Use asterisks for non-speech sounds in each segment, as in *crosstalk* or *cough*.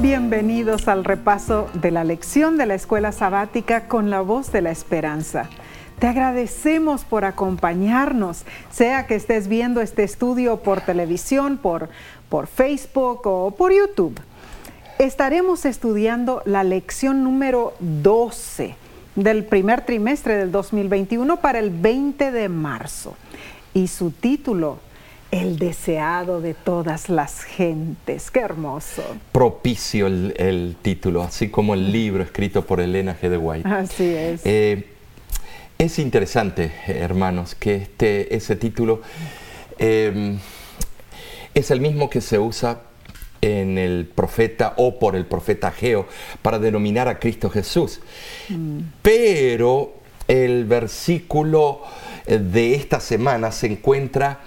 Bienvenidos al repaso de la lección de la escuela sabática con la voz de la esperanza. Te agradecemos por acompañarnos, sea que estés viendo este estudio por televisión, por, por Facebook o por YouTube. Estaremos estudiando la lección número 12 del primer trimestre del 2021 para el 20 de marzo. Y su título el deseado de todas las gentes. Qué hermoso. Propicio el, título, así como el libro escrito por Elena G. de White. Así es. Eh, es interesante, hermanos, que este, ese título em, es el mismo que se usa en el profeta o por el profeta Geo para denominar a Cristo Jesús. Mm. Pero el versículo de esta semana se encuentra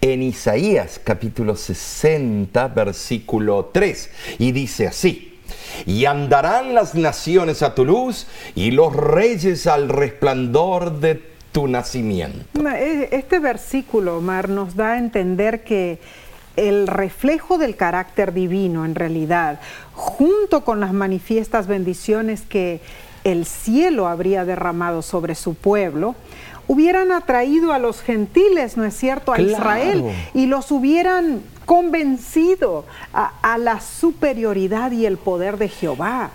en Isaías capítulo 60, versículo 3, y dice así, y andarán las naciones a tu luz y los reyes al resplandor de tu nacimiento. E, este versículo, Omar, nos da a entender que el reflejo del carácter divino en realidad, junto con las manifiestas bendiciones que el cielo habría derramado sobre su pueblo, hubieran atraído a los gentiles, ¿no es cierto?, a Israel y los hubieran convencido a, la superioridad y el poder de Jehová.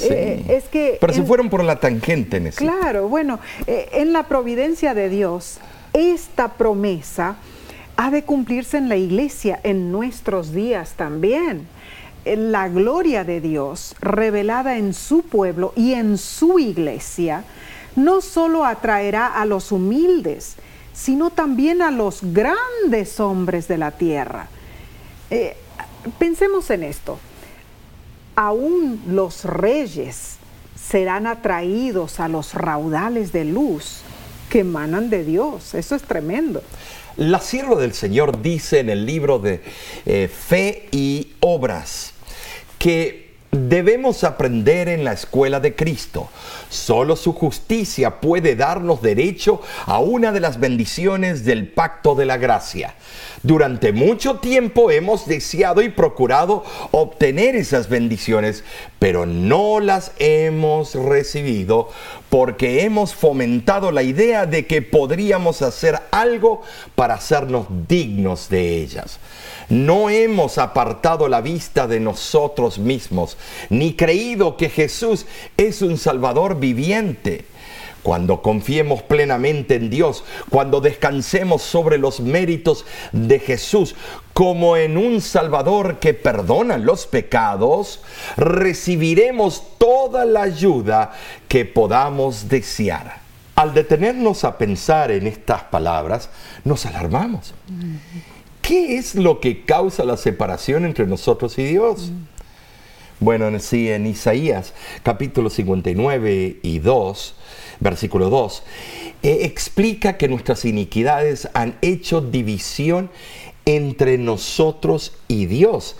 Eh, es que Pero se fueron por la tangente en eso. Claro, bueno, eh, en la providencia de Dios, esta promesa ha de cumplirse en la iglesia, en nuestros días también. La gloria de Dios revelada en su pueblo y en su iglesia no solo atraerá a los humildes, sino también a los grandes hombres de la tierra. Eh, pensemos en esto. Aún los reyes serán atraídos a los raudales de luz que emanan de Dios. Eso es tremendo. La sierva del Señor dice en el libro de eh, Fe y Obras que Debemos aprender en la escuela de Cristo. Solo su justicia puede darnos derecho a una de las bendiciones del pacto de la gracia. Durante mucho tiempo hemos deseado y procurado obtener esas bendiciones, pero no las hemos recibido porque hemos fomentado la idea de que podríamos hacer algo para hacernos dignos de ellas. No hemos apartado la vista de nosotros mismos, ni creído que Jesús es un Salvador viviente. Cuando confiemos plenamente en Dios, cuando descansemos sobre los méritos de Jesús como en un Salvador que perdona los pecados, recibiremos toda la ayuda que podamos desear. Al detenernos a pensar en estas palabras, nos alarmamos. ¿Qué es lo que causa la separación entre nosotros y Dios? Bueno, sí, en Isaías capítulo 59 y 2, versículo 2, eh, explica que nuestras iniquidades han hecho división entre nosotros y Dios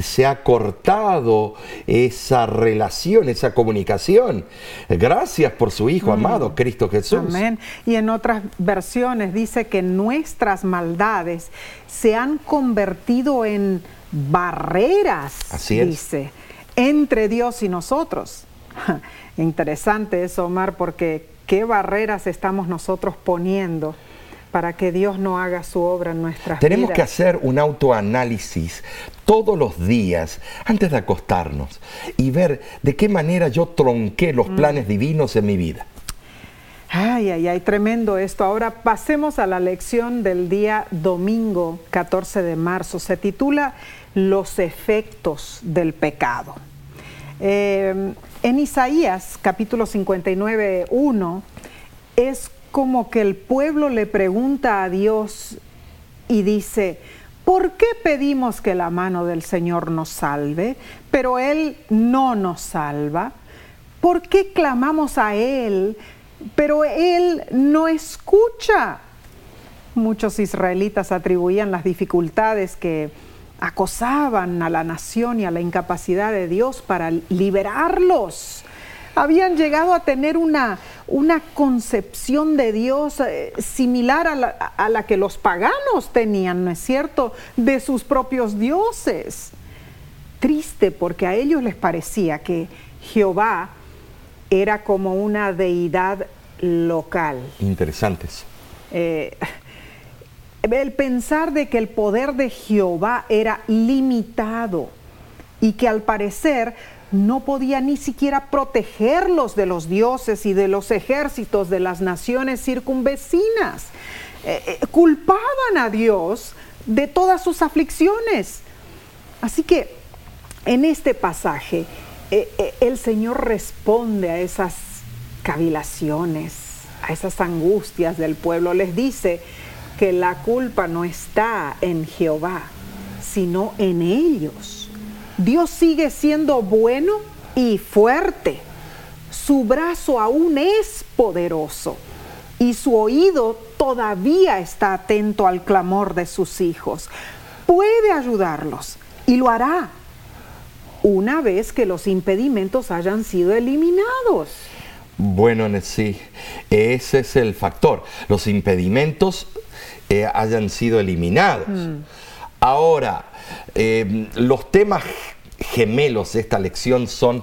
se ha cortado esa relación, esa comunicación. Gracias por su Hijo mm. amado, Cristo Jesús. Amén. Y en otras versiones dice que nuestras maldades se han convertido en barreras, Así dice, entre Dios y nosotros. *laughs* Interesante eso, Omar, porque ¿qué barreras estamos nosotros poniendo? para que Dios no haga su obra en nuestras Tenemos que hacer un autoanálisis todos los días antes de acostarnos y ver de qué manera yo tronqué los mm. planes divinos en mi vida. Ay, ay, ay, tremendo esto. Ahora pasemos a la lección del día domingo 14 de marzo. Se titula Los efectos del pecado. Eh, en Isaías capítulo 59, 1 es como que el pueblo le pregunta a Dios y dice, ¿por qué pedimos que la mano del Señor nos salve, pero Él no nos salva? ¿Por qué clamamos a Él, pero Él no escucha? Muchos israelitas atribuían las dificultades que acosaban a la nación y a la incapacidad de Dios para liberarlos habían llegado a tener una, una concepción de Dios eh, similar a la, a la que los paganos tenían, ¿no es cierto?, de sus propios dioses. triste porque a ellos les parecía que Jehová era como una deidad local. Interesantes. Eh, el pensar de que el poder de Jehová era limitado y que al parecer no podía ni siquiera protegerlos de los dioses y de los ejércitos de las naciones circunvecinas. Eh, eh, culpaban a Dios de todas sus aflicciones. Así que en este pasaje eh, el Señor responde a esas cavilaciones, a esas angustias del pueblo. Les dice que la culpa no está en Jehová, sino en ellos Dios sigue siendo bueno y fuerte. Su brazo aún es poderoso y su oído todavía está atento al clamor de sus hijos. Puede ayudarlos y lo hará una vez que los impedimentos hayan sido eliminados. Bueno, sí, ese es el factor. Los impedimentos eh, hayan sido eliminados. Mm. Ahora, eh, los temas gemelos de esta lección son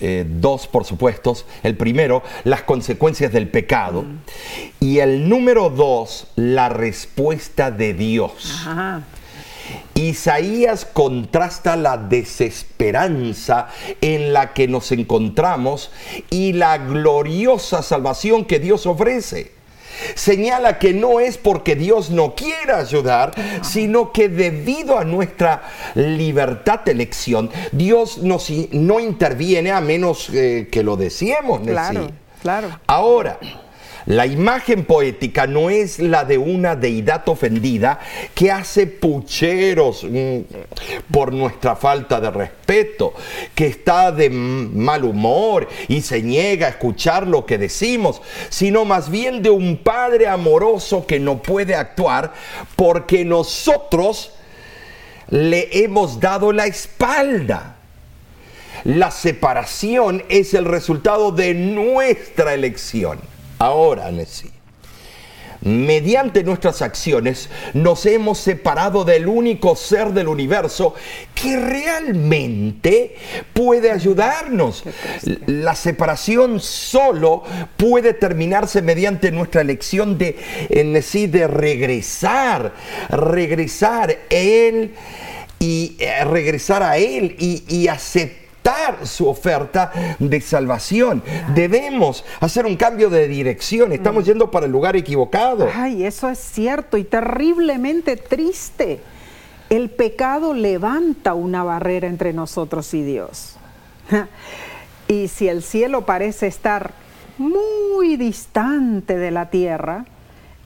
eh, dos, por supuesto. El primero, las consecuencias del pecado. Y el número dos, la respuesta de Dios. Isaías contrasta la desesperanza en la que nos encontramos y la gloriosa salvación que Dios ofrece señala que no es porque Dios no quiera ayudar, sino que debido a nuestra libertad de elección, Dios no interviene a menos eh, que lo deseemos. Claro, claro. Ahora, la imagen poética no es la de una deidad ofendida que hace pucheros mm, por nuestra falta de respeto, que está de mal humor y se niega a escuchar lo que decimos, sino más bien de un padre amoroso que no puede actuar porque nosotros le hemos dado la espalda. La separación es el resultado de nuestra elección. Ahora, Nessie, mediante nuestras acciones nos hemos separado del único ser del universo que realmente puede ayudarnos. La separación solo puede terminarse mediante nuestra elección de, en sí, de regresar, regresar Él y eh, regresar a Él y, y aceptar su oferta de salvación. Debemos hacer un cambio de dirección. Estamos mm. yendo para el lugar equivocado. Ay, eso es cierto y terriblemente triste. El pecado levanta una barrera entre nosotros y Dios. *laughs* Y si el cielo parece estar muy distante de la tierra,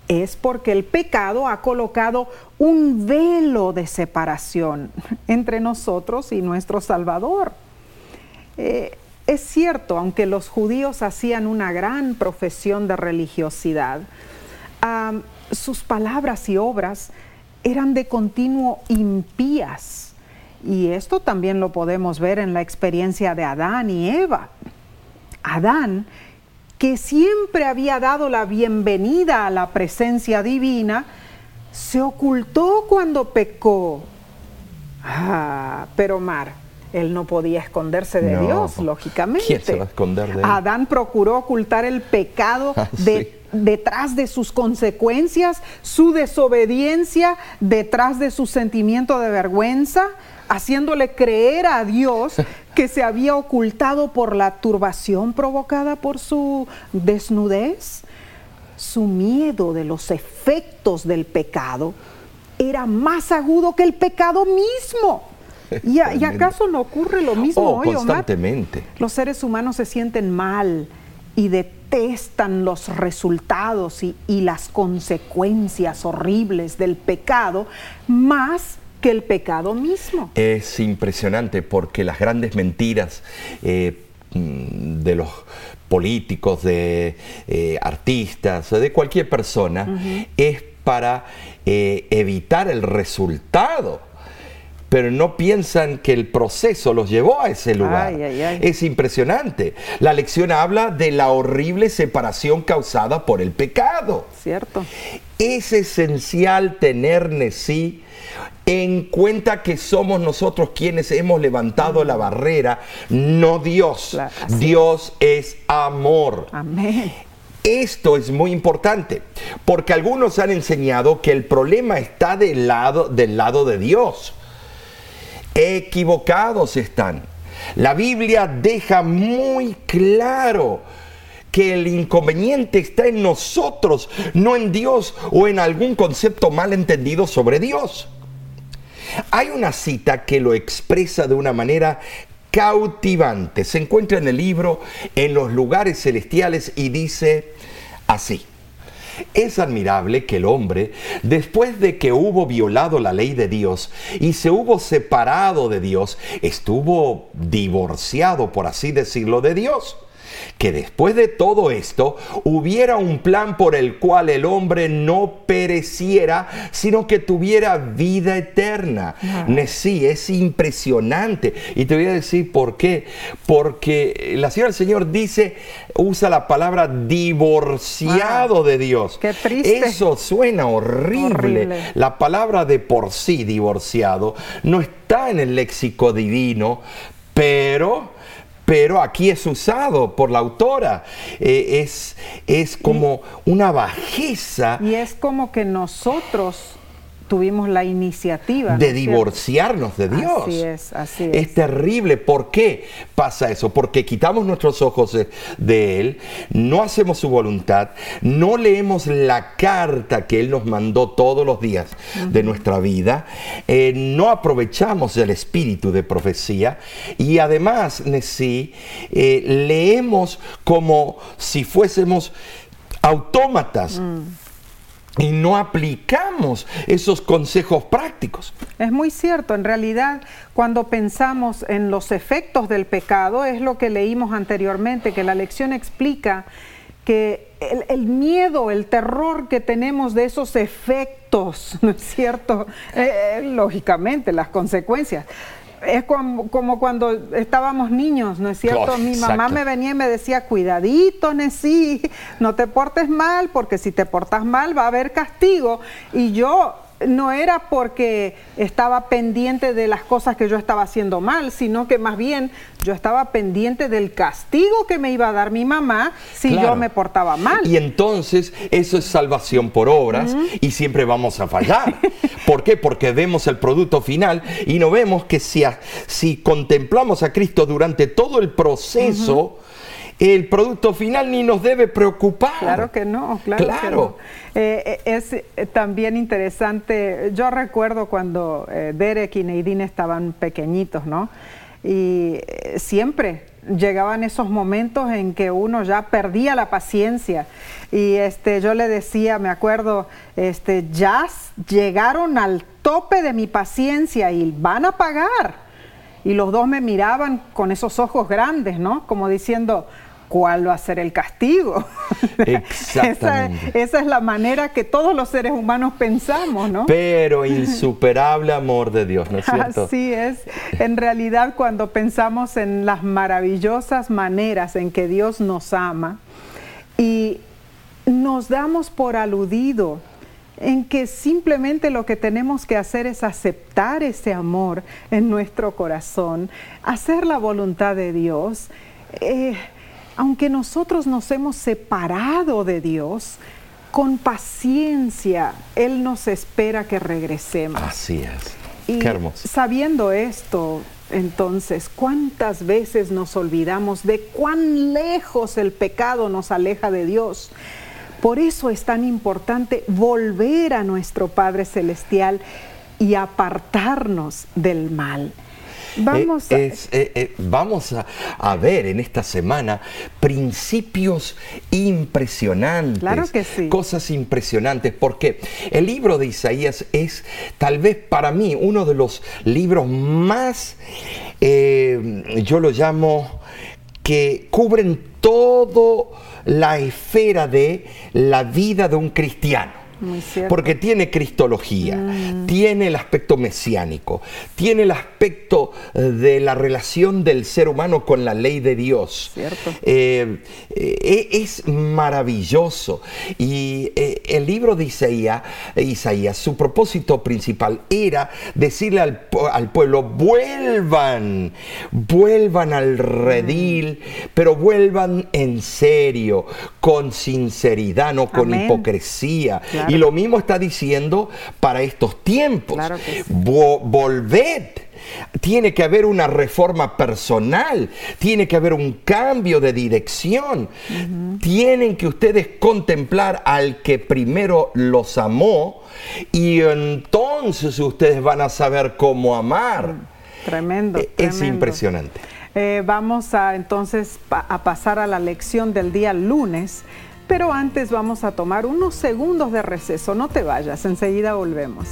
es porque el pecado ha colocado un velo de separación *laughs* entre nosotros y nuestro Salvador. Eh, es cierto, aunque los judíos hacían una gran profesión de religiosidad, sus palabras y obras eran de continuo impías. Y esto también lo podemos ver en la experiencia de Adán y Eva. Adán, que siempre había dado la bienvenida a la presencia divina, se ocultó cuando pecó. Ah, pero Mar, él no podía esconderse de Dios, lógicamente. ¿Quién se va a esconder de él? Adán procuró ocultar el pecado *laughs* ah, detrás de sus consecuencias, su desobediencia, detrás de su sentimiento de vergüenza, haciéndole creer a Dios *laughs* que se había ocultado por la turbación provocada por su desnudez. Su miedo de los efectos del pecado era más agudo que el pecado mismo. *laughs* ¿Y, acaso no ocurre lo mismo oh, hoy, constantemente. Los seres humanos se sienten mal y detestan los resultados y, las consecuencias horribles del pecado más que el pecado mismo. Es impresionante porque las grandes mentiras eh, mm, de los políticos, de eh, artistas, de cualquier persona, es para eh, evitar el resultado pero no piensan que el proceso los llevó a ese lugar. Es impresionante. La lección habla de la horrible separación causada por el pecado. Cierto. es esencial tener sí en cuenta que somos nosotros quienes hemos levantado la barrera, no Dios. Dios es amor. Amén. Esto es muy importante, porque algunos han enseñado que el problema está del lado, del lado de Dios. Equivocados están. La Biblia deja muy claro que el inconveniente está en nosotros, no en Dios o en algún concepto mal entendido sobre Dios. Hay una cita que lo expresa de una manera cautivante. Se encuentra en el libro En los lugares celestiales y dice así. Es admirable que el hombre, después de que hubo violado la ley de Dios y se hubo separado de Dios, estuvo divorciado, por así decirlo, de Dios que después de todo esto hubiera un plan por el cual el hombre no pereciera, sino que tuviera vida eterna. Sí, es impresionante. Y te voy a decir por qué. Porque la señora del Señor dice, usa la palabra divorciado de Dios. Qué triste. Eso suena horrible. La palabra de por sí divorciado no está en el léxico divino, pero pero aquí es usado por la autora. Eh, es, es como una bajeza. Y es como que nosotros tuvimos la iniciativa. De divorciarnos de Dios. Así es, así es. Es terrible. ¿Por qué pasa eso? Porque quitamos nuestros ojos de, Él, no hacemos su voluntad, no leemos la carta que Él nos mandó todos los días de nuestra vida, eh, no aprovechamos el espíritu de profecía y además, sí, eh, leemos como si fuésemos autómatas. Mm y no aplicamos esos consejos prácticos. Es muy cierto, en realidad cuando pensamos en los efectos del pecado, es lo que leímos anteriormente, que la lección explica que el, miedo, el terror que tenemos de esos efectos, *laughs* ¿no es cierto? Eh, eh, lógicamente, las consecuencias es como, cuando estábamos niños, ¿no es cierto? Mi mamá me venía y me decía, cuidadito, Nesí, no te portes mal, porque si te portas mal va a haber castigo. Y yo no era porque estaba pendiente de las cosas que yo estaba haciendo mal, sino que más bien yo estaba pendiente del castigo que me iba a dar mi mamá si yo me portaba mal. Y entonces eso es salvación por obras y siempre vamos a fallar. *laughs* ¿Por qué? Porque vemos el producto final y no vemos que si, si contemplamos a Cristo durante todo el proceso, el producto final ni nos debe preocupar. Claro que no, claro. Eh, eh, es eh, también interesante, yo recuerdo cuando Derek y Neidine estaban pequeñitos, ¿no? Y siempre llegaban esos momentos en que uno ya perdía la paciencia y este yo le decía, me acuerdo, este ya llegaron al tope de mi paciencia y van a pagar. Y los dos me miraban con esos ojos grandes, ¿no? Como diciendo, ¿cuál va a ser el castigo? *laughs* Exactamente. esa, es la manera que todos los seres humanos pensamos, ¿no? Pero *laughs* insuperable amor de Dios, ¿no es cierto? Así es. En realidad, cuando pensamos en las maravillosas maneras en que Dios nos ama y nos damos por aludido en que simplemente lo que tenemos que hacer es aceptar ese amor en nuestro corazón, hacer la voluntad de Dios. Eh, aunque nosotros nos hemos separado de Dios, con paciencia Él nos espera que regresemos. Así es. Y Qué hermoso. Sabiendo esto, entonces, ¿cuántas veces nos olvidamos de cuán lejos el pecado nos aleja de Dios? Por eso es tan importante volver a nuestro Padre Celestial y apartarnos del mal. Vamos, a... Eh, eh, vamos a, ver en esta semana principios impresionantes. Claro que sí. Cosas impresionantes, porque el libro de Isaías es tal vez para mí uno de los libros más, eh, yo lo llamo, que cubren toda la esfera de la vida de un cristiano. Porque tiene cristología, mm. tiene el aspecto mesiánico, tiene el aspecto eh, de la relación del ser humano con la ley de Dios. Eh, eh, es maravilloso. Y el libro de Isaías, Isaías, su propósito principal era decirle al, pueblo, vuelvan, vuelvan al redil, pero vuelvan en serio, con sinceridad, no con hipocresía. Y lo mismo está diciendo para estos tiempos. volved. Tiene que haber una reforma personal, tiene que haber un cambio de dirección. Tienen que ustedes contemplar al que primero los amó y entonces ustedes van a saber cómo amar. Tremendo. E, es impresionante. Eh, vamos a entonces a pasar a la lección del día lunes. Pero antes vamos a tomar unos segundos de receso. No te vayas, enseguida volvemos.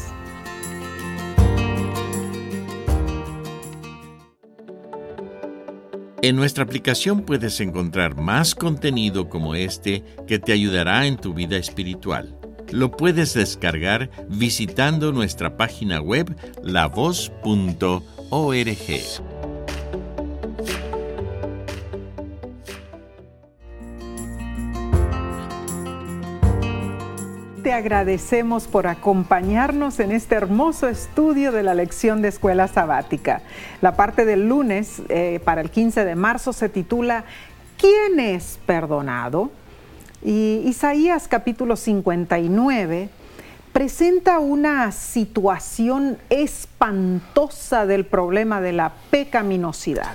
En nuestra aplicación puedes encontrar más contenido como este que te ayudará en tu vida espiritual. Lo puedes descargar visitando nuestra página web lavoz.org. agradecemos por acompañarnos en este hermoso estudio de la lección de escuela sabática. La parte del lunes eh, para el 15 de marzo se titula ¿Quién es perdonado? Y Isaías capítulo 59 presenta una situación espantosa del problema de la pecaminosidad.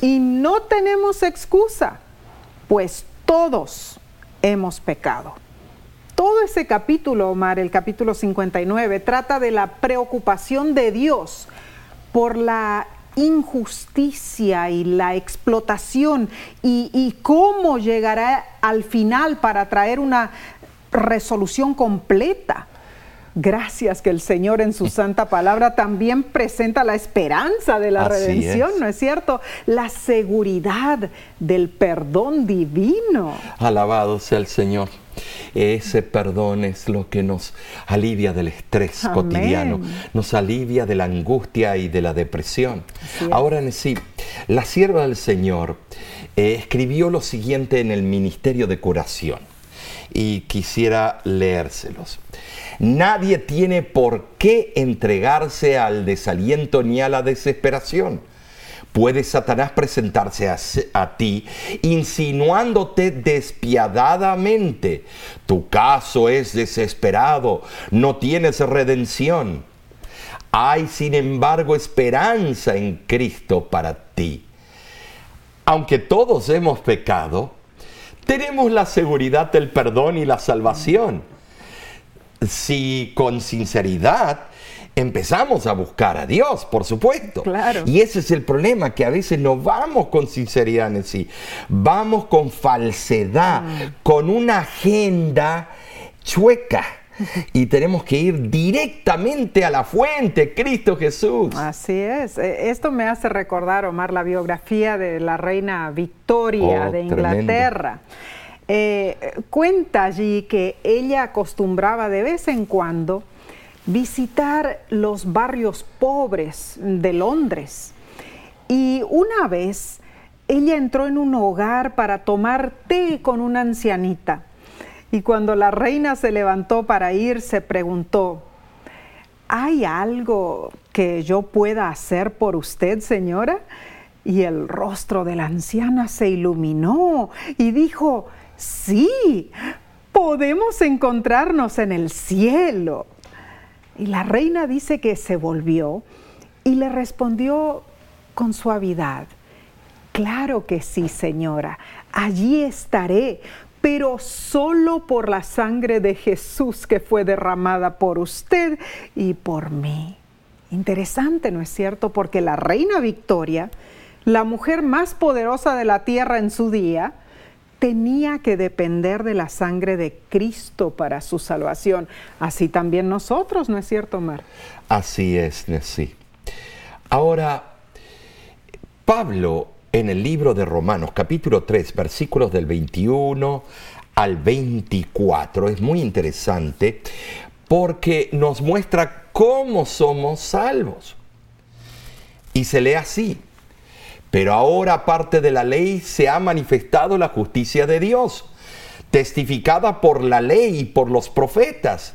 Y no tenemos excusa, pues todos hemos pecado todo ese capítulo, Omar, el capítulo 59, trata de la preocupación de Dios por la injusticia y la explotación y, cómo llegará al final para traer una resolución completa. Gracias que el Señor en su *laughs* santa palabra también presenta la esperanza de la redención, ¿no es cierto? La seguridad del perdón divino. Alabado sea el Señor. Ese perdón es lo que nos alivia del estrés cotidiano, nos alivia de la angustia y de la depresión. Ahora en sí, la sierva del Señor eh, escribió lo siguiente en el Ministerio de Curación y quisiera leérselos. Nadie tiene por qué entregarse al desaliento ni a la desesperación puede Satanás presentarse a, ti insinuándote despiadadamente. Tu caso es desesperado, no tienes redención. Hay sin embargo esperanza en Cristo para ti. Aunque todos hemos pecado, tenemos la seguridad del perdón y la salvación. Si con sinceridad empezamos a buscar a Dios, por supuesto. Claro. Y ese es el problema, que a veces no vamos con sinceridad en sí, vamos con falsedad, mm. con una agenda chueca. *laughs* Y tenemos que ir directamente a la fuente, Cristo Jesús. Así es. E, esto me hace recordar, Omar, la biografía de la reina Victoria oh, de Inglaterra. Eh, cuenta allí que ella acostumbraba de vez en cuando visitar los barrios pobres de Londres. Y una vez ella entró en un hogar para tomar té con una ancianita. Y cuando la reina se levantó para ir, se preguntó, ¿hay algo que yo pueda hacer por usted, señora? Y el rostro de la anciana se iluminó y dijo, sí, podemos encontrarnos en el cielo. Y la reina dice que se volvió y le respondió con suavidad, claro que sí, señora, allí estaré, pero solo por la sangre de Jesús que fue derramada por usted y por mí. Interesante, ¿no es cierto? Porque la reina Victoria, la mujer más poderosa de la tierra en su día, tenía que depender de la sangre de Cristo para su salvación. Así también nosotros, ¿no es cierto, Omar? Así es, sí. Ahora, Pablo en el libro de Romanos, capítulo 3, versículos del 21 al 24 es muy interesante porque nos muestra cómo somos salvos. Y se lee así. Pero ahora, aparte de la ley, se ha manifestado la justicia de Dios, testificada por la ley y por los profetas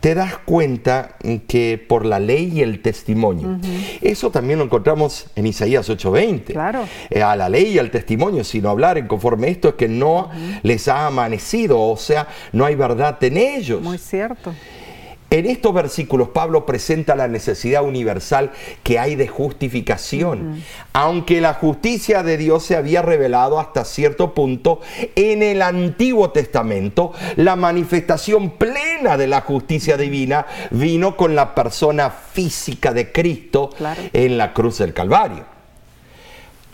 te das cuenta que por la ley y el testimonio. Eso también lo encontramos en Isaías 8:20. Claro. Eh, a la ley y al testimonio, sino hablar en conforme a esto es que no les ha amanecido, o sea, no hay verdad en ellos. Muy cierto. En estos versículos Pablo presenta la necesidad universal que hay de justificación, aunque la justicia de Dios se había revelado hasta cierto punto en el Antiguo Testamento, la manifestación plena de la justicia divina vino con la persona física de Cristo en la cruz del Calvario.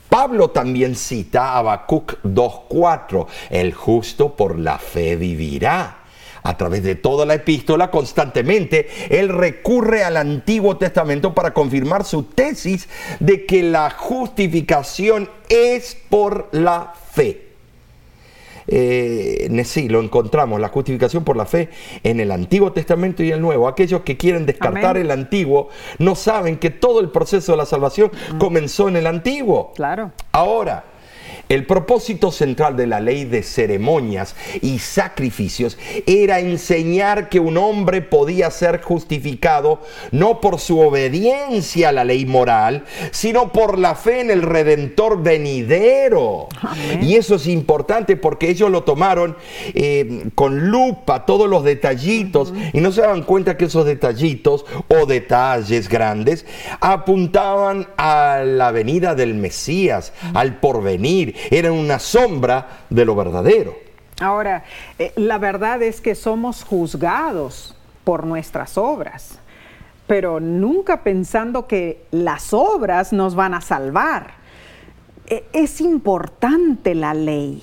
Pablo también cita a Habacuc 2.4, el justo por la fe vivirá a través de toda la epístola, constantemente, él recurre al Antiguo Testamento para confirmar su tesis de que la justificación es por la fe. Eh, sí, lo encontramos, la justificación por la fe en el Antiguo Testamento y el Nuevo. Aquellos que quieren descartar el Antiguo no saben que todo el proceso de la salvación mm. comenzó en el Antiguo. Claro. Ahora, el propósito central de la ley de ceremonias y sacrificios era enseñar que un hombre podía ser justificado no por su obediencia a la ley moral, sino por la fe en el Redentor venidero. Y eso es importante porque ellos lo tomaron eh, con lupa, todos los detallitos, y no se daban cuenta que esos detallitos o detalles grandes apuntaban a la venida del Mesías, al porvenir era una sombra de lo verdadero. Ahora, eh, la verdad es que somos juzgados por nuestras obras, pero nunca pensando que las obras nos van a salvar. E, es importante la ley,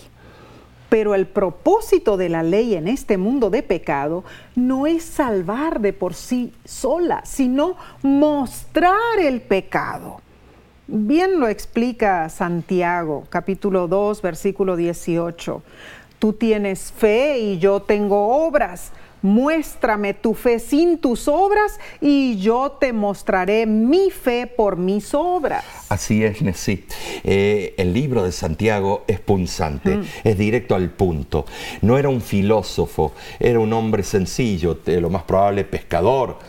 pero el propósito de la ley en este mundo de pecado no es salvar de por sí sola, sino mostrar el pecado. Bien lo explica Santiago, capítulo 2, versículo 18. Tú tienes fe y yo tengo obras. Muéstrame tu fe sin tus obras y yo te mostraré mi fe por mis obras. Así es, Nesí. Eh, el libro de Santiago es punzante, mm. es directo al punto. No era un filósofo, era un hombre sencillo, lo más probable pescador,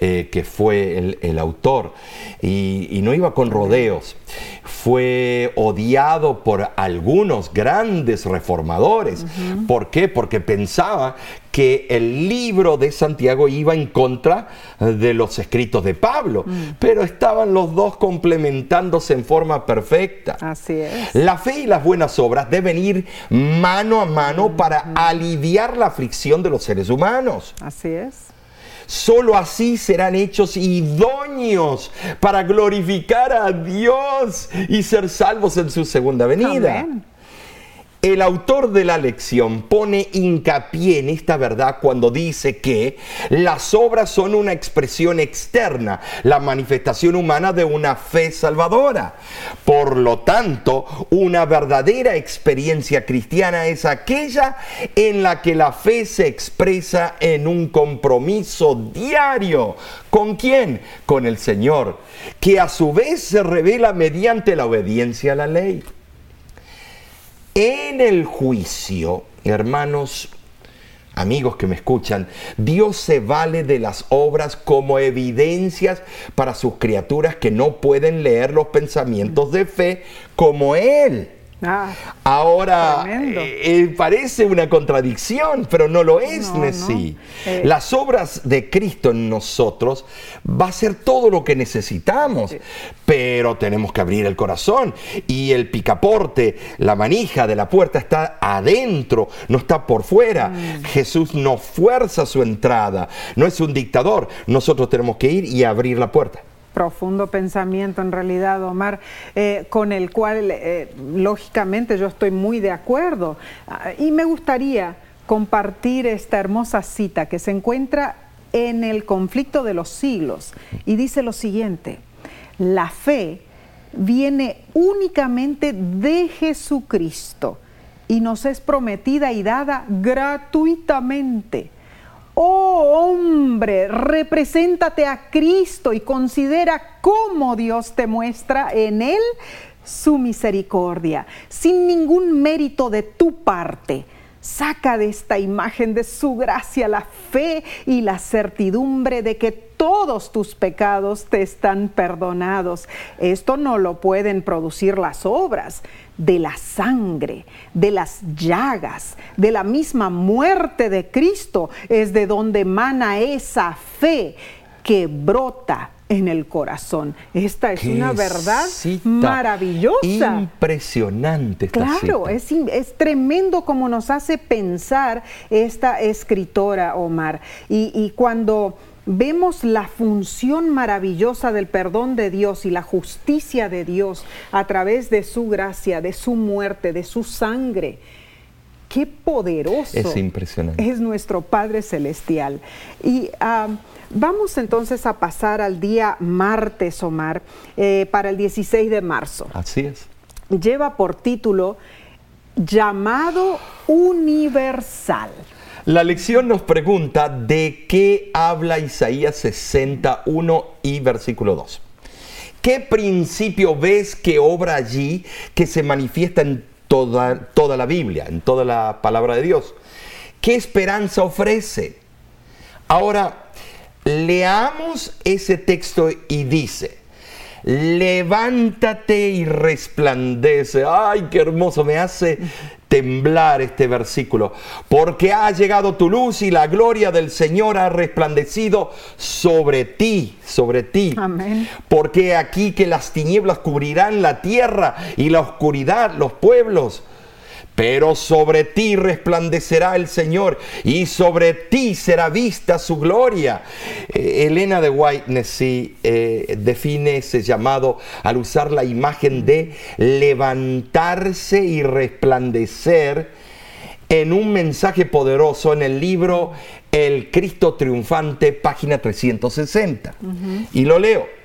eh, que fue el, autor, y, no iba con rodeos. Fue odiado por algunos grandes reformadores. ¿Por qué? Porque pensaba que el libro de Santiago iba en contra de los escritos de Pablo, mm. pero estaban los dos complementándose en forma perfecta. Así es. La fe y las buenas obras deben ir mano a mano mm, para aliviar la aflicción de los seres humanos. Así es. Solo así serán hechos idóneos para glorificar a Dios y ser salvos en su segunda venida. Amén. El autor de la lección pone hincapié en esta verdad cuando dice que las obras son una expresión externa, la manifestación humana de una fe salvadora. Por lo tanto, una verdadera experiencia cristiana es aquella en la que la fe se expresa en un compromiso diario. ¿Con quién? Con el Señor, que a su vez se revela mediante la obediencia a la ley. En el juicio, hermanos, amigos que me escuchan, Dios se vale de las obras como evidencias para sus criaturas que no pueden leer los pensamientos de fe como Él. Ah, Ahora, eh, eh, parece una contradicción, pero no lo es, no, eh. Las obras de Cristo en nosotros va a ser todo lo que necesitamos, pero tenemos que abrir el corazón y el picaporte, la manija de la puerta está adentro, no está por fuera. Mm. Jesús no fuerza su entrada, no es un dictador, nosotros tenemos que ir y abrir la puerta profundo pensamiento en realidad, Omar, eh, con el cual eh, lógicamente yo estoy muy de acuerdo. Ah, y me gustaría compartir esta hermosa cita que se encuentra en el conflicto de los siglos y dice lo siguiente, la fe viene únicamente de Jesucristo y nos es prometida y dada gratuitamente Oh hombre, represéntate a Cristo y considera cómo Dios te muestra en Él su misericordia, sin ningún mérito de tu parte. Saca de esta imagen de su gracia la fe y la certidumbre de que todos tus pecados te están perdonados. Esto no lo pueden producir las obras, de la sangre, de las llagas, de la misma muerte de Cristo, es de donde emana esa fe que brota en el corazón. Esta es una verdad maravillosa. Impresionante. claro, Es, es, tremendo como nos hace pensar esta escritora, Omar. Y, y cuando vemos la función maravillosa del perdón de Dios y la justicia de Dios a través de su gracia, de su muerte, de su sangre. Qué poderoso es, impresionante. es nuestro Padre Celestial. Y ah, vamos entonces a pasar al día martes, Omar, eh, para el 16 de marzo. Así es. Lleva por título Llamado Universal. La lección nos pregunta de qué habla Isaías 61 y versículo 2. ¿Qué principio ves que obra allí que se manifiesta en toda, toda la Biblia, en toda la palabra de Dios? ¿Qué esperanza ofrece? Ahora, leamos ese texto y dice, levántate y resplandece. Ay, qué hermoso, me hace temblar este versículo, porque ha llegado tu luz y la gloria del Señor ha resplandecido sobre ti, sobre ti. Amén. Porque aquí que las tinieblas cubrirán la tierra y la oscuridad los pueblos pero sobre ti resplandecerá el Señor y sobre ti será vista su gloria. Eh, Elena de White eh, define ese llamado al usar la imagen de levantarse y resplandecer en un mensaje poderoso en el libro El Cristo Triunfante, página 360. Y lo leo.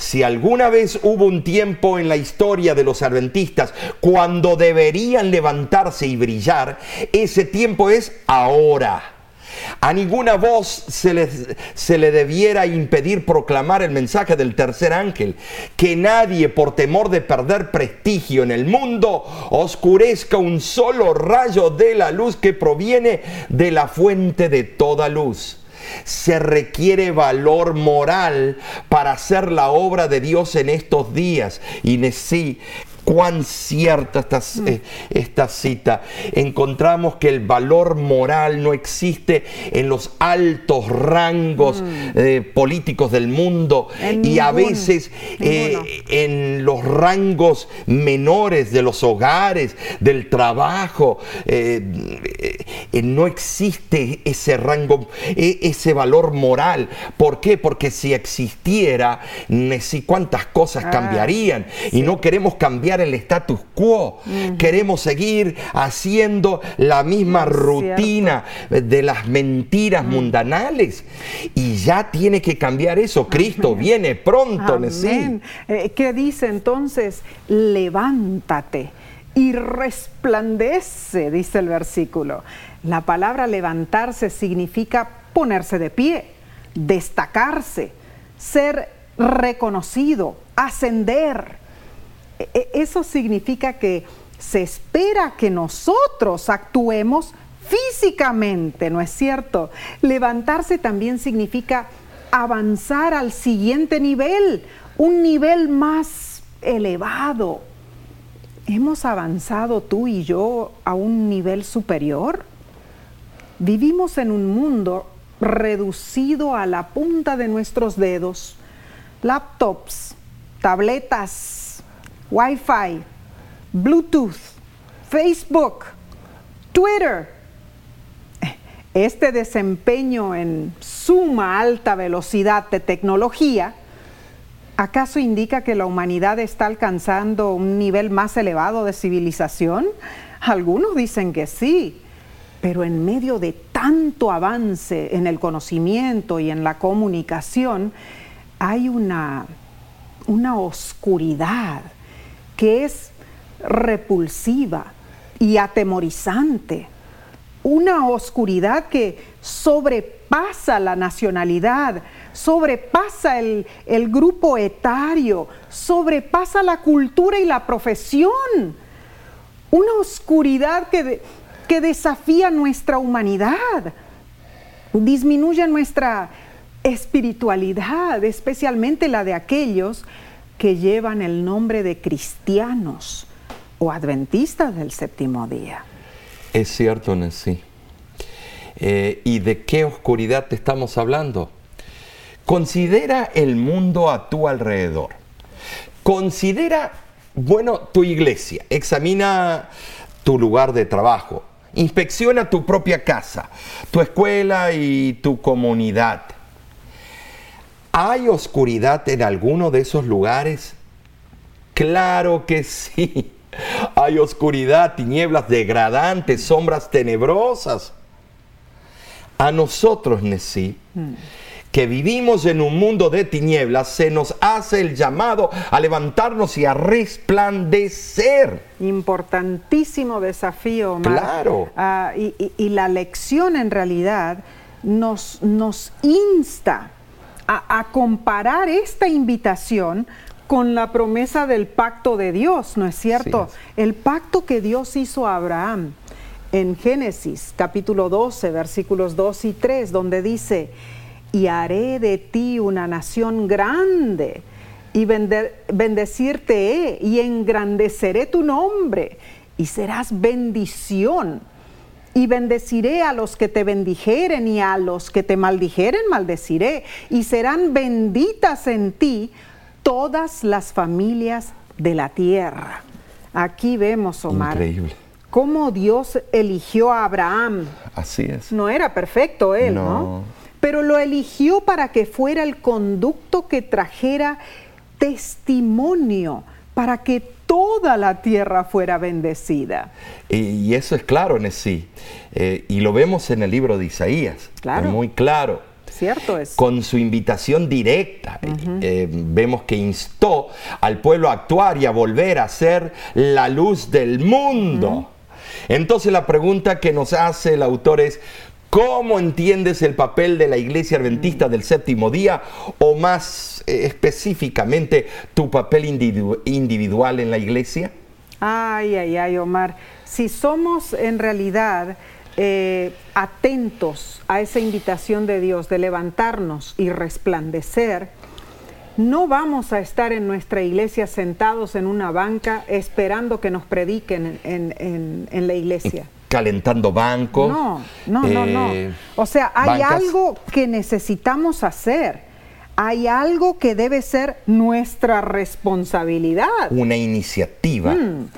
Si alguna vez hubo un tiempo en la historia de los adventistas cuando deberían levantarse y brillar, ese tiempo es ahora. A ninguna voz se le, se le, debiera impedir proclamar el mensaje del tercer ángel. Que nadie, por temor de perder prestigio en el mundo, oscurezca un solo rayo de la luz que proviene de la fuente de toda luz se requiere valor moral para hacer la obra de Dios en estos días. Y sí, cuán cierta esta, mm. eh, esta, cita. Encontramos que el valor moral no existe en los altos rangos mm. eh, políticos del mundo y a veces eh, en los rangos menores de los hogares, del trabajo. no existe ese rango, e, ese valor moral. ¿Por qué? Porque si existiera, cuántas cosas ah, cambiarían y no queremos cambiar el status quo. Queremos seguir haciendo la misma rutina de las mentiras mundanales. Y ya tiene que cambiar eso. Cristo viene pronto. Amén. Eh, ¿Qué dice entonces? Levántate y resplandece, dice el versículo. La palabra levantarse significa ponerse de pie, destacarse, ser reconocido, ascender. E, eso significa que se espera que nosotros actuemos físicamente, ¿no es cierto? Levantarse también significa avanzar al siguiente nivel, un nivel más elevado. ¿Hemos avanzado tú y yo a un nivel superior? Vivimos en un mundo reducido a la punta de nuestros dedos. Laptops, tabletas, Wi-Fi, Bluetooth, Facebook, Twitter. Este desempeño en suma alta velocidad de tecnología ¿Acaso indica que la humanidad está alcanzando un nivel más elevado de civilización? Algunos dicen que sí, pero en medio de tanto avance en el conocimiento y en la comunicación, hay una, una oscuridad que es repulsiva y atemorizante. Una oscuridad que sobrepasa la nacionalidad, sobrepasa el, grupo etario, sobrepasa la cultura y la profesión. Una oscuridad que, que desafía nuestra humanidad, disminuye nuestra espiritualidad, especialmente la de aquellos que llevan el nombre de cristianos o adventistas del séptimo día. Es cierto, Nancy. Eh, ¿Y de qué oscuridad te estamos hablando? Considera el mundo a tu alrededor. Considera, bueno, tu iglesia. Examina tu lugar de trabajo. Inspecciona tu propia casa, tu escuela y tu comunidad. ¿Hay oscuridad en alguno de esos lugares? Claro que sí. Hay oscuridad, tinieblas degradantes, sombras tenebrosas. A nosotros, Nesí, mm que vivimos en un mundo de tinieblas, se nos hace el llamado a levantarnos y a resplandecer. Importantísimo desafío, Omar. Claro. Ah, y, la lección en realidad nos, nos insta a, comparar esta invitación con la promesa del pacto de Dios, ¿no es cierto? El pacto que Dios hizo a Abraham en Génesis capítulo 12, versículos 2 y 3, donde dice, y haré de ti una nación grande y bendecirte y engrandeceré tu nombre y serás bendición. Y bendeciré a los que te bendijeren y a los que te maldijeren maldeciré. Y serán benditas en ti todas las familias de la tierra. Aquí vemos, Omar. Increíble. Cómo Dios eligió a Abraham. Así es. No era perfecto él, ¿no? ¿no? pero lo eligió para que fuera el conducto que trajera testimonio para que toda la tierra fuera bendecida. Y, eso es claro en sí. Eh, y lo vemos en el libro de Isaías. Claro. muy claro. Cierto es. Con su invitación directa, eh, vemos que instó al pueblo a actuar y a volver a ser la luz del mundo. Entonces la pregunta que nos hace el autor es, ¿Cómo entiendes el papel de la iglesia adventista del séptimo día o más eh, específicamente tu papel individual en la iglesia? Ay, ay, ay, Omar. Si somos en realidad eh, atentos a esa invitación de Dios de levantarnos y resplandecer, no vamos a estar en nuestra iglesia sentados en una banca esperando que nos prediquen en la iglesia calentando bancos. No, no, no, no. Eh, o sea, hay algo que necesitamos hacer. Hay algo que debe ser nuestra responsabilidad. Una iniciativa. Mm,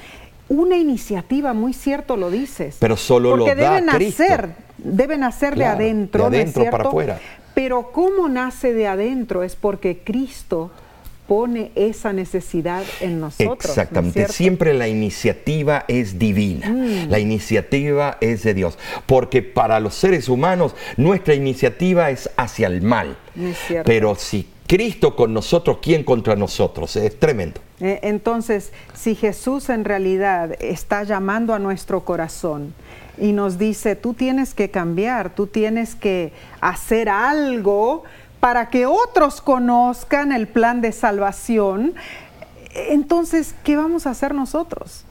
una iniciativa, muy cierto lo dices. Pero solo lo da deben hacer, deben hacer de adentro, de adentro para afuera. Pero cómo nace de adentro es porque Cristo pone esa necesidad en nosotros. Exactamente, siempre la iniciativa es divina, mm. la iniciativa es de Dios, porque para los seres humanos nuestra iniciativa es hacia el mal. Pero si Cristo con nosotros, ¿quién contra nosotros? Es tremendo. Eh, entonces, si Jesús en realidad está llamando a nuestro corazón y nos dice, tú tienes que cambiar, tú tienes que hacer algo, para que otros conozcan el plan de salvación, entonces, ¿qué vamos a hacer nosotros?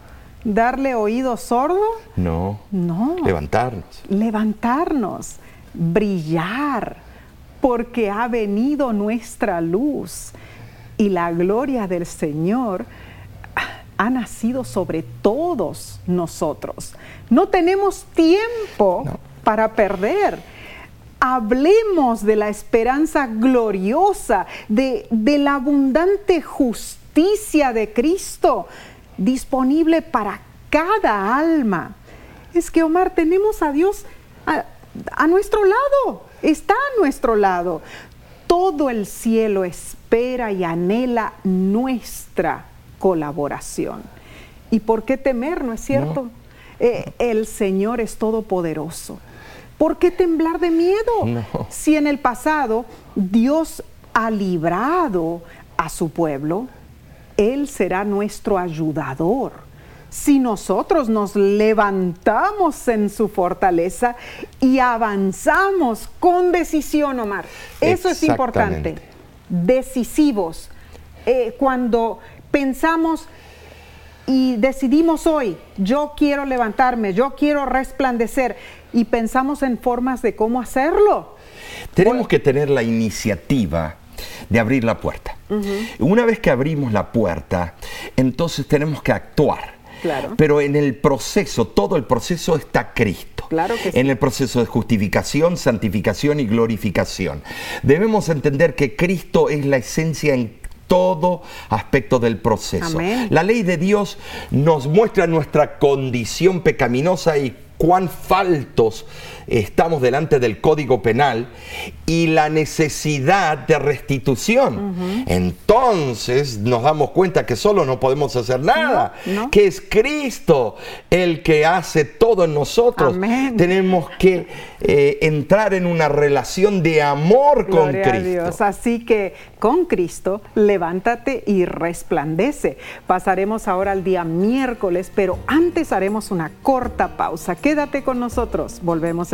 ¿Darle oído sordo? No. No. Levantarnos. Levantarnos, brillar, porque ha venido nuestra luz y la gloria del Señor ha nacido sobre todos nosotros. No tenemos tiempo para perder. Hablemos de la esperanza gloriosa, de, de la abundante justicia de Cristo disponible para cada alma. Es que, Omar, tenemos a Dios a, a nuestro lado, está a nuestro lado. Todo el cielo espera y anhela nuestra colaboración. ¿Y por qué temer, no es cierto? Eh, el Señor es todopoderoso. ¿Por qué temblar de miedo? Si en el pasado Dios ha librado a su pueblo, Él será nuestro ayudador. Si nosotros nos levantamos en su fortaleza y avanzamos con decisión, Omar, eso es importante. Decisivos. Eh, cuando pensamos y decidimos hoy, yo quiero levantarme, yo quiero resplandecer y pensamos en formas de cómo hacerlo. Tenemos que tener la iniciativa de abrir la puerta. Una vez que abrimos la puerta, entonces tenemos que actuar. Claro. Pero en el proceso, todo el proceso está Cristo. Claro que sí. En el proceso de justificación, santificación y glorificación. Debemos entender que Cristo es la esencia en todo aspecto del proceso. La ley de Dios nos muestra nuestra condición pecaminosa y cuán faltos estamos delante del Código Penal y la necesidad de restitución. Entonces nos damos cuenta que solo no podemos hacer nada, que es Cristo el que hace todo en nosotros. Tenemos que eh, entrar en una relación de amor con Cristo. Así que con Cristo levántate y resplandece. Pasaremos ahora al día miércoles, pero antes haremos una corta pausa. Quédate con nosotros, volvemos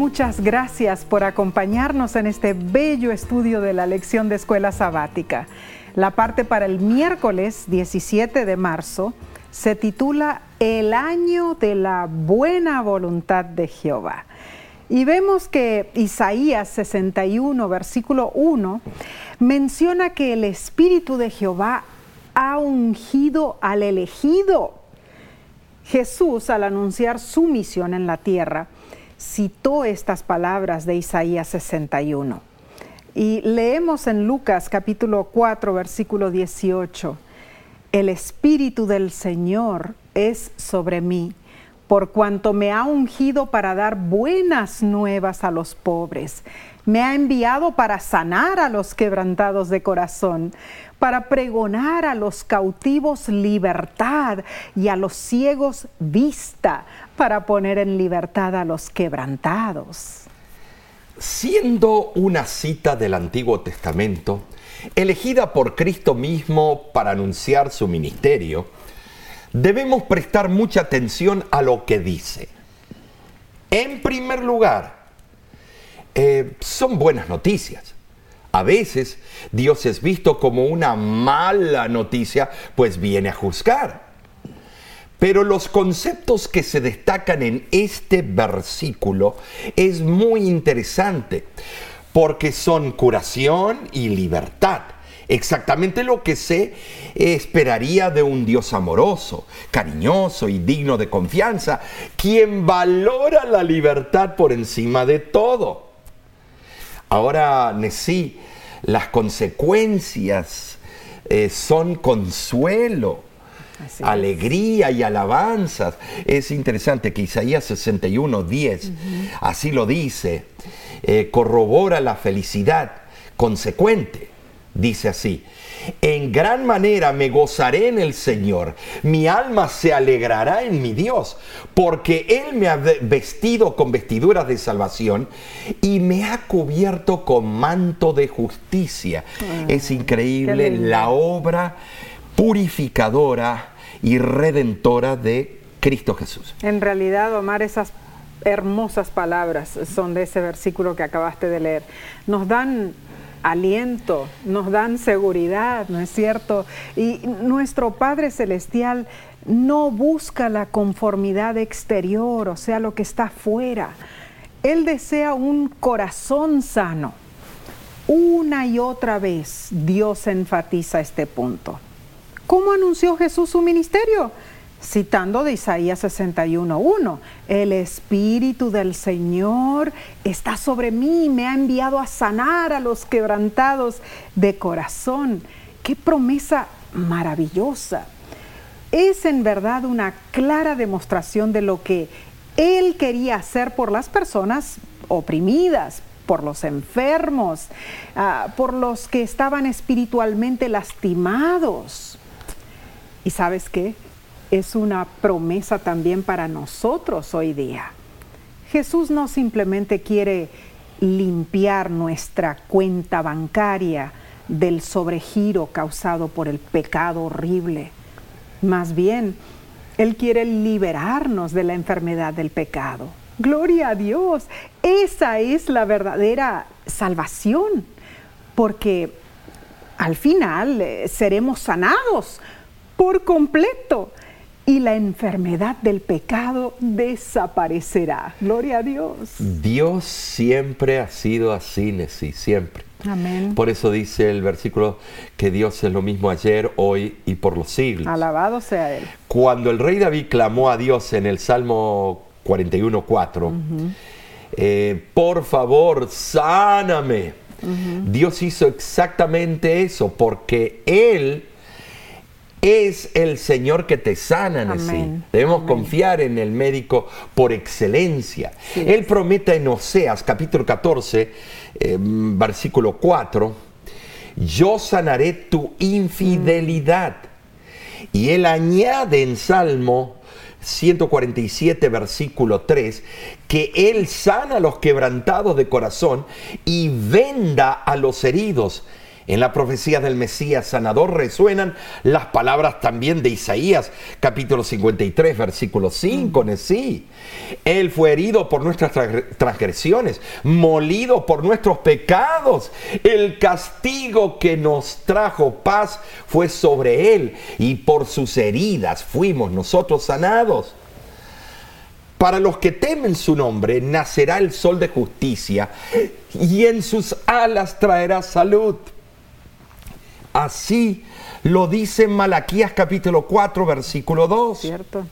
Muchas gracias por acompañarnos en este bello estudio de la lección de escuela sabática. La parte para el miércoles 17 de marzo se titula El año de la buena voluntad de Jehová. Y vemos que Isaías 61, versículo 1, menciona que el Espíritu de Jehová ha ungido al elegido. Jesús, al anunciar su misión en la tierra, citó estas palabras de Isaías 61. Y leemos en Lucas capítulo 4, versículo 18, El Espíritu del Señor es sobre mí, por cuanto me ha ungido para dar buenas nuevas a los pobres. Me ha enviado para sanar a los quebrantados de corazón, para pregonar a los cautivos libertad y a los ciegos vista, para poner en libertad a los quebrantados. Siendo una cita del Antiguo Testamento, elegida por Cristo mismo para anunciar su ministerio, debemos prestar mucha atención a lo que dice. En primer lugar, eh, son buenas noticias. A veces Dios es visto como una mala noticia, pues viene a juzgar. Pero los conceptos que se destacan en este versículo es muy interesante porque son curación y libertad. Exactamente lo que se esperaría de un Dios amoroso, cariñoso y digno de confianza, quien valora la libertad por encima de todo. Ahora, Nesí, las consecuencias eh, son consuelo alegría y alabanzas. Es interesante que Isaías 61, 10, así lo dice, eh, corrobora la felicidad consecuente. Dice así, en gran manera me gozaré en el Señor, mi alma se alegrará en mi Dios, porque Él me ha vestido con vestiduras de salvación y me ha cubierto con manto de justicia. Ah, es increíble la obra purificadora y redentora de Cristo Jesús. En realidad, Omar, esas hermosas palabras son de ese versículo que acabaste de leer. Nos dan aliento, nos dan seguridad, ¿no es cierto? Y nuestro Padre Celestial no busca la conformidad exterior, o sea, lo que está fuera. Él desea un corazón sano. Una y otra vez Dios enfatiza este punto. ¿Cómo anunció Jesús su ministerio? citando de Isaías 61.1, el Espíritu del Señor está sobre mí, me ha enviado a sanar a los quebrantados de corazón. Qué promesa maravillosa. Es en verdad una clara demostración de lo que Él quería hacer por las personas oprimidas, por los enfermos, ah, por los que estaban espiritualmente lastimados. ¿Y sabes qué? es una promesa también para nosotros hoy día. Jesús no simplemente quiere limpiar nuestra cuenta bancaria del sobregiro causado por el pecado horrible. Más bien, Él quiere liberarnos de la enfermedad del pecado. Gloria a Dios. Esa es la verdadera salvación, porque al final eh, seremos sanados por completo y la enfermedad del pecado desaparecerá. Gloria a Dios. Dios siempre ha sido así, Nesí, siempre. Amén. Por eso dice el versículo que Dios es lo mismo ayer, hoy y por los siglos. Alabado sea Él. Cuando el rey David clamó a Dios en el Salmo 41.4, eh, por favor, sáname. Dios hizo exactamente eso porque Él es el Señor que te sana, Nesí. Debemos confiar en el médico por excelencia. Él promete en Oseas capítulo 14, em, versículo 4, yo sanaré tu infidelidad. Y él añade en Salmo 147, versículo 3, que Él sana a los quebrantados de corazón y venda a los heridos. En la profecía del Mesías sanador resuenan las palabras también de Isaías, capítulo 53, versículo 5, sí. Él fue herido por nuestras transgresiones, molido por nuestros pecados. El castigo que nos trajo paz fue sobre él y por sus heridas fuimos nosotros sanados. Para los que temen su nombre nacerá el sol de justicia y en sus alas traerá salud. Así lo dice Malaquías capítulo 4, versículo 2. Cierto.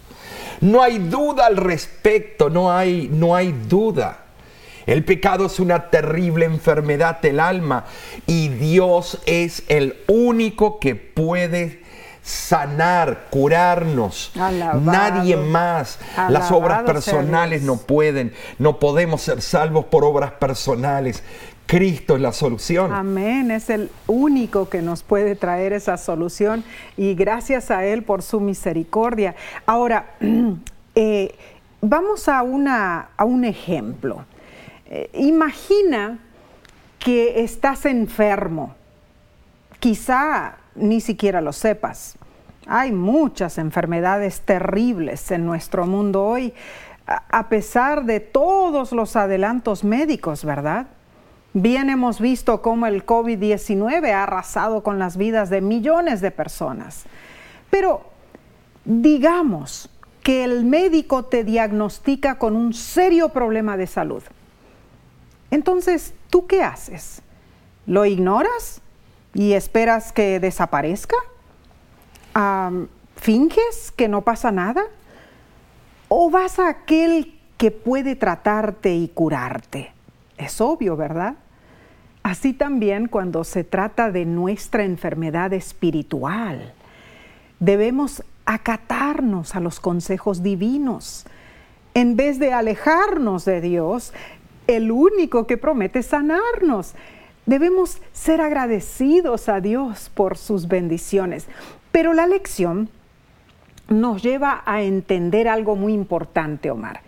No hay duda al respecto, no hay, no hay duda. El pecado es una terrible enfermedad del alma y Dios es el único que puede sanar, curarnos. Nadie más. Las obras personales no pueden. No podemos ser salvos por obras personales. Cristo es la solución. Amén, es el único que nos puede traer esa solución y gracias a Él por su misericordia. Ahora, *clears throat* eh, vamos a, una, a, un ejemplo. Eh, imagina que estás enfermo, quizá ni siquiera lo sepas. Hay muchas enfermedades terribles en nuestro mundo hoy, a pesar de todos los adelantos médicos, ¿verdad? Bien hemos visto cómo el COVID-19 ha arrasado con las vidas de millones de personas. Pero digamos que el médico te diagnostica con un serio problema de salud. Entonces, ¿tú qué haces? ¿Lo ignoras y esperas que desaparezca? ¿Finges que no pasa nada? ¿O vas a aquel que puede tratarte y curarte? Es obvio, ¿verdad? Así también cuando se trata de nuestra enfermedad espiritual, debemos acatarnos a los consejos divinos. En vez de alejarnos de Dios, el único que promete sanarnos. Debemos ser agradecidos a Dios por sus bendiciones. Pero la lección nos lleva a entender algo muy importante, Omar.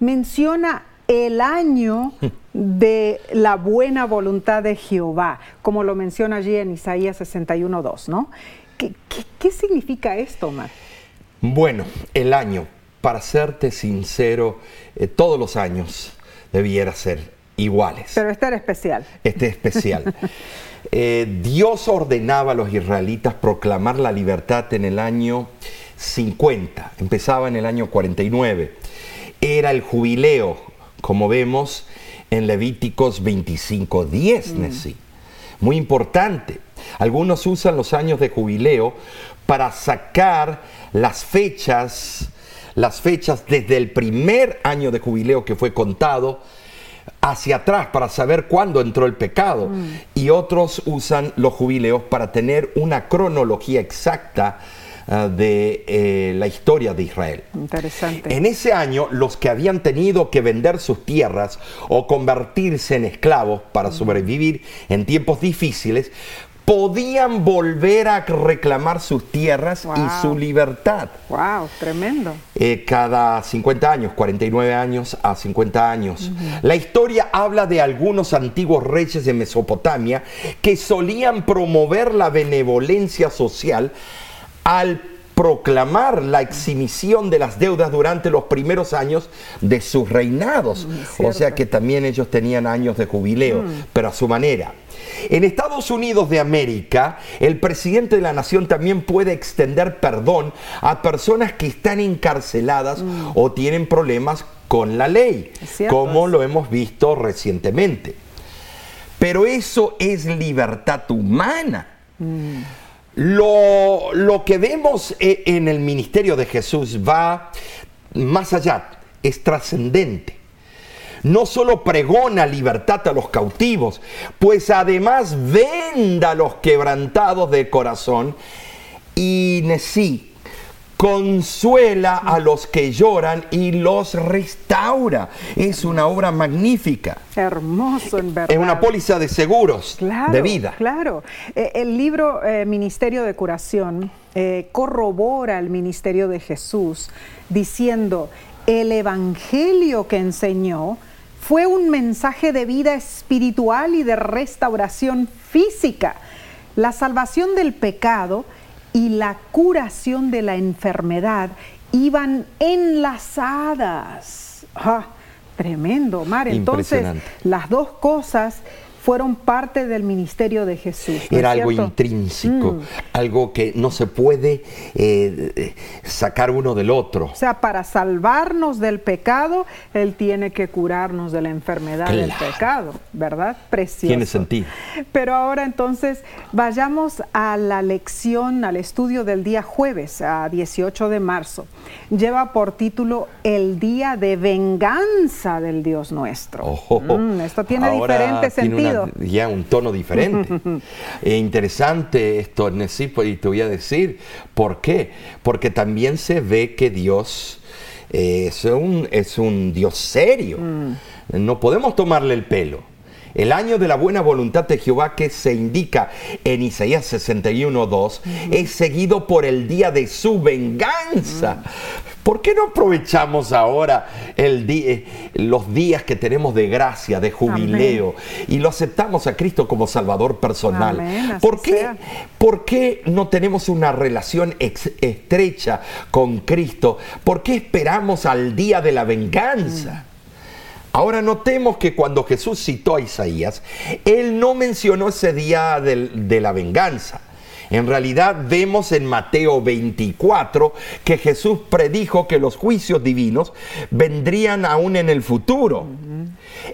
Menciona el año de la buena voluntad de Jehová, como lo menciona allí en Isaías 61.2, ¿no? ¿Qué, significa esto, Omar? Bueno, el año, para serte sincero, eh, todos los años debiera ser iguales. Pero este era especial. Este es especial. *laughs* Eh, Dios ordenaba a los israelitas proclamar la libertad en el año 50, empezaba en el año 49. Era el jubileo, como vemos en Levíticos 25, 10, mm. Muy importante. Algunos usan los años de jubileo para sacar las fechas, las fechas desde el primer año de jubileo que fue contado hacia atrás para saber cuándo entró el pecado. Mm. Y otros usan los jubileos para tener una cronología exacta de eh, la historia de Israel. Interesante. En ese año, los que habían tenido que vender sus tierras o convertirse en esclavos para sobrevivir en tiempos difíciles, podían volver a reclamar sus tierras y su libertad. ¡Wow! Tremendo. Eh, cada 50 años, 49 años a 50 años. La historia habla de algunos antiguos reyes de Mesopotamia que solían promover la benevolencia social al proclamar la exhibición de las deudas durante los primeros años de sus reinados. Mm, o sea que también ellos tenían años de jubileo, mm. pero a su manera. En Estados Unidos de América, el presidente de la nación también puede extender perdón a personas que están encarceladas mm. o tienen problemas con la ley, como lo hemos visto recientemente. Pero eso es libertad humana. Mm. Lo, lo, que vemos e, en el ministerio de Jesús va más allá, es trascendente. No solo pregona libertad a los cautivos, pues además venda a los quebrantados de corazón y sí, consuela a los que lloran y los restaura. Es una obra magnífica. Hermoso, en verdad. Es una póliza de seguros de vida. Claro. Eh, el libro eh, Ministerio de Curación eh, corrobora el ministerio de Jesús diciendo, el evangelio que enseñó fue un mensaje de vida espiritual y de restauración física. La salvación del pecado y la curación de la enfermedad iban enlazadas. Ah, tremendo, Mar. Entonces, las dos cosas fueron parte del ministerio de Jesús. Era algo intrínseco, mm. algo que no se puede eh, sacar uno del otro. O sea, para salvarnos del pecado, Él tiene que curarnos de la enfermedad del pecado, ¿verdad? Precioso. Tiene sentido. Pero ahora entonces vayamos a la lección, al estudio del día jueves, a 18 de marzo. Lleva por título El día de venganza del Dios nuestro. Oh, mm, esto tiene diferente ya un tono diferente. *laughs* e interesante esto, Necipo, y te voy a decir por qué. Porque también se ve que Dios es, un, es un Dios serio. Mm. No podemos tomarle el pelo. El año de la buena voluntad de Jehová que se indica en Isaías 61.2 es seguido por el día de su venganza. ¿Por qué no aprovechamos ahora el eh, los días que tenemos de gracia, de jubileo, y lo aceptamos a Cristo como Salvador personal? ¿Por, qué, ¿Por, qué, no tenemos una relación estrecha con Cristo? ¿Por qué esperamos al día de la venganza? Mm. Ahora notemos que cuando Jesús citó a Isaías, él no mencionó ese día de la venganza en realidad vemos en Mateo 24 que Jesús predijo que los juicios divinos vendrían aún en el futuro.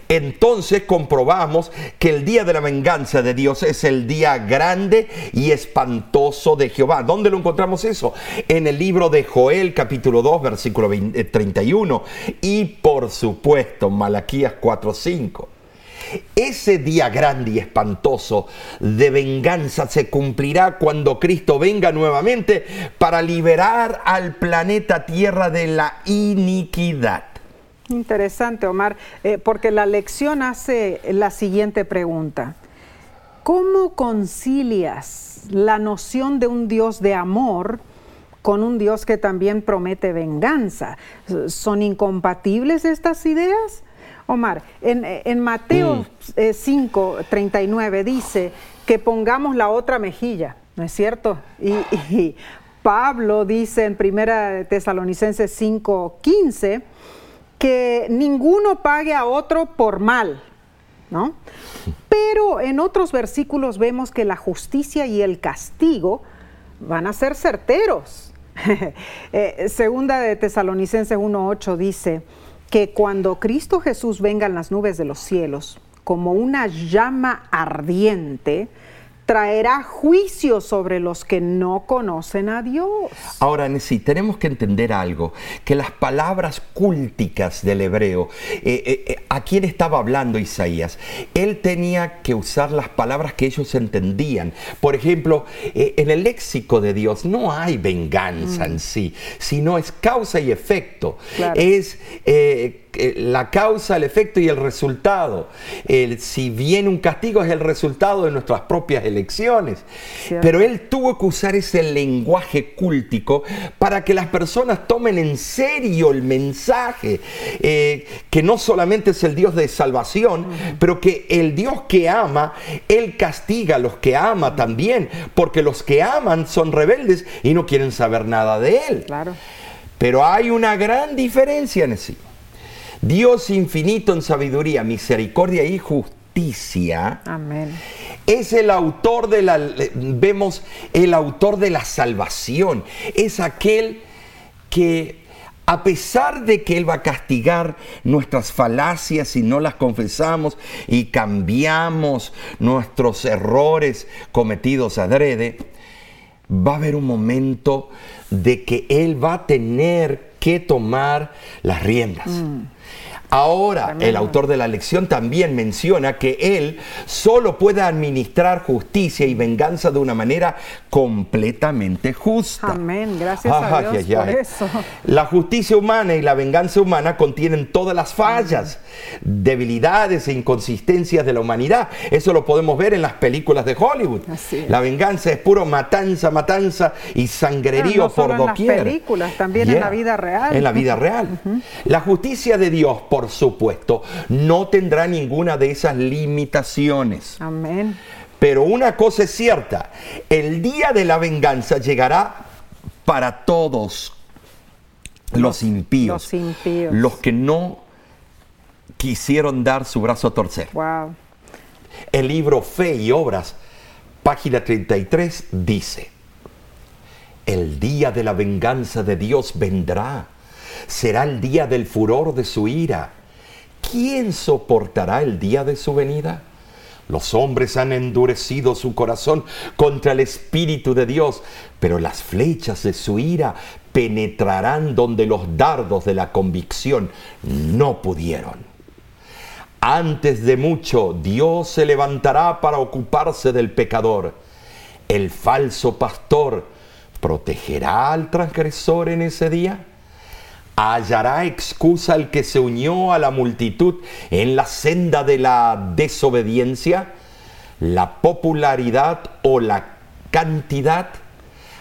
Entonces comprobamos que el día de la venganza de Dios es el día grande y espantoso de Jehová. ¿Dónde lo encontramos eso? En el libro de Joel capítulo 2 versículo 31 eh, y por supuesto Malaquías 4, 5. Ese día grande y espantoso de venganza se cumplirá cuando Cristo venga nuevamente para liberar al planeta Tierra de la iniquidad. Interesante, Omar, eh, porque la lección hace la siguiente pregunta. ¿Cómo concilias la noción de un Dios de amor con un Dios que también promete venganza? ¿Son incompatibles estas ideas? Omar, en, Mateo 5, 39 mm. eh, dice que pongamos la otra mejilla. ¿No es cierto? Y, Pablo dice en 1 Tesalonicenses 5:15 que ninguno pague a otro por mal, ¿no? Pero en otros versículos vemos que la justicia y el castigo van a ser certeros. *laughs* Eh, segunda de Tesalonicenses 1.8 dice que cuando Cristo Jesús venga en las nubes de los cielos como una llama ardiente, traerá juicio sobre los que no conocen a Dios. Ahora, sí, tenemos que entender algo, que las palabras cúlticas del hebreo, eh, eh, eh, ¿a quién estaba hablando Isaías? Él tenía que usar las palabras que ellos entendían. Por ejemplo, en el léxico de Dios no hay venganza en mm. sí, sino es causa y efecto. Es la causa, el efecto y el resultado. El, si viene un castigo es el resultado de nuestras propias elecciones. Pero él tuvo que usar ese lenguaje cúltico para que las personas tomen en serio el mensaje, eh, que no solamente es el Dios de salvación, pero que el Dios que ama, Él castiga a los que ama también, porque los que aman son rebeldes y no quieren saber nada de Él. Claro. Pero hay una gran diferencia en sí. Dios infinito en sabiduría, misericordia y justicia. Amén. Es el autor de la, vemos, el autor de la salvación. Es aquel que a pesar de que Él va a castigar nuestras falacias si no las confesamos y cambiamos nuestros errores cometidos adrede, va a haber un momento de que Él va a tener que tomar las riendas. Mm. Ahora, el autor de la lección también menciona que él solo puede administrar justicia y venganza de una manera completamente justa. Amén, gracias a Dios por eso. La justicia humana y la venganza humana contienen todas las fallas, debilidades e inconsistencias de la humanidad. Eso lo podemos ver en las películas de Hollywood. La venganza es puro matanza, matanza y sangrerío por doquier. En las películas, también en la vida real. En la vida real. *laughs* La justicia de Dios, por por supuesto, no tendrá ninguna de esas limitaciones. Amén. Pero una cosa es cierta, el día de la venganza llegará para todos los, impíos, los, que no quisieron dar su brazo a torcer. Wow. El libro Fe y Obras, página 33, dice, el día de la venganza de Dios vendrá será el día del furor de su ira. ¿Quién soportará el día de su venida? Los hombres han endurecido su corazón contra el Espíritu de Dios, pero las flechas de su ira penetrarán donde los dardos de la convicción no pudieron. Antes de mucho, Dios se levantará para ocuparse del pecador. El falso pastor protegerá al transgresor en ese día hallará excusa el que se unió a la multitud en la senda de la desobediencia, la popularidad o la cantidad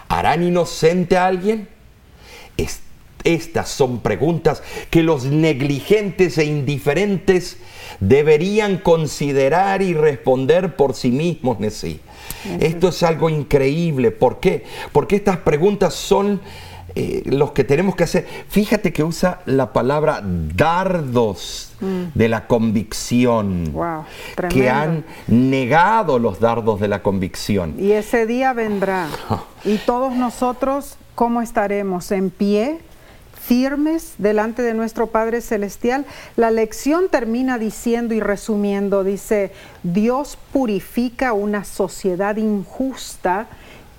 harán inocente a alguien? Estas son preguntas que los negligentes e indiferentes deberían considerar y responder por sí mismos. Esto es algo increíble. ¿Por qué? Porque estas preguntas son eh, los que tenemos que hacer. Fíjate que usa la palabra dardos mm. de la convicción, que han negado los dardos de la convicción. Y ese día vendrá. *laughs* y todos nosotros, ¿cómo estaremos? ¿En pie? firmes delante de nuestro Padre Celestial, la lección termina diciendo y resumiendo, dice, Dios purifica una sociedad injusta,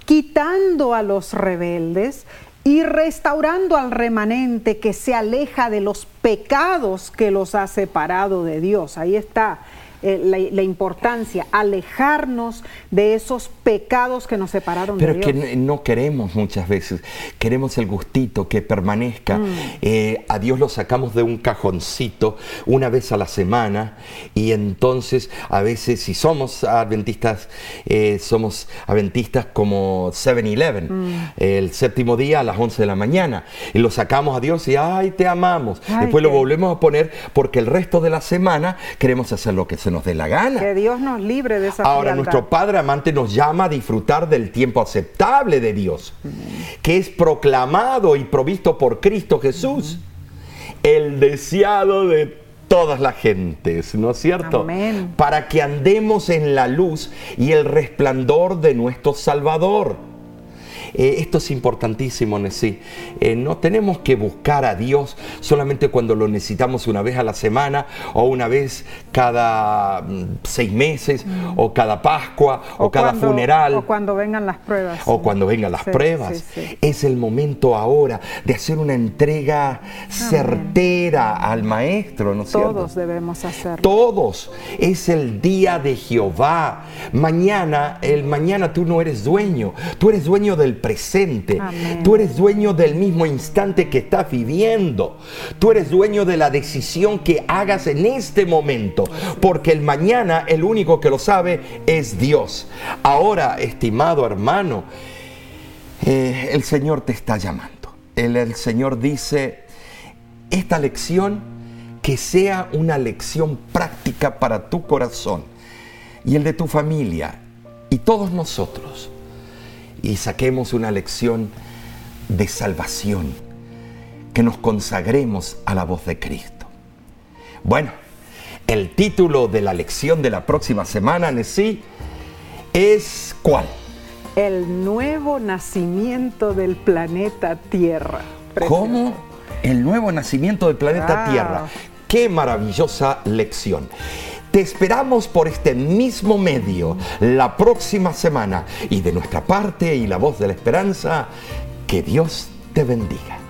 quitando a los rebeldes y restaurando al remanente que se aleja de los pecados que los ha separado de Dios. Ahí está eh, la, importancia, alejarnos de esos pecados que nos separaron de Dios. Pero que no queremos muchas veces, queremos el gustito que permanezca. Mm. Eh, a Dios lo sacamos de un cajoncito una vez a la semana y entonces a veces si somos adventistas, eh, somos adventistas como 7-Eleven, mm. el séptimo día a las 11 de la mañana y lo sacamos a Dios y ay, te amamos. Después lo volvemos a poner porque el resto de la semana queremos hacer lo que sea se nos dé la gana. Que Dios nos libre de esa Ahora, frialdad. nuestro Padre amante nos llama a disfrutar del tiempo aceptable de Dios, que es proclamado y provisto por Cristo Jesús, el deseado de todas las gentes, ¿no es cierto? Amén. Para que andemos en la luz y el resplandor de nuestro Salvador. Eh, esto es importantísimo, Nesí. Eh, no tenemos que buscar a Dios solamente cuando lo necesitamos una vez a la semana o una vez cada mm, seis meses o cada Pascua o, cada cuando- funeral O cuando vengan las pruebas. o cuando vengan las Sí, pruebas. sí, sí. Es el momento ahora de hacer una entrega certera al Maestro, ¿no es cierto? Todos debemos hacerlo. Todos. Es el día de Jehová. Mañana, el mañana tú no eres dueño. Tú eres dueño del presente. Amén. Tú eres dueño del mismo instante que estás viviendo. Tú eres dueño de la decisión que hagas en este momento. Porque el mañana, el único que lo sabe es Dios. Ahora, estimado hermano, eh, el Señor te está llamando. El, el Señor dice, esta lección que sea una lección práctica para tu corazón y el de tu familia y todos nosotros. Y saquemos una lección de salvación, que nos consagremos a la voz de Cristo. Bueno, el título de la lección de la próxima semana, Nesí, es ¿cuál? El nuevo nacimiento del planeta Tierra. Precioso. ¿Cómo? El nuevo nacimiento del planeta. Tierra. Qué maravillosa lección. Esperamos por este mismo medio la próxima semana y de nuestra parte y la voz de la esperanza, que Dios te bendiga.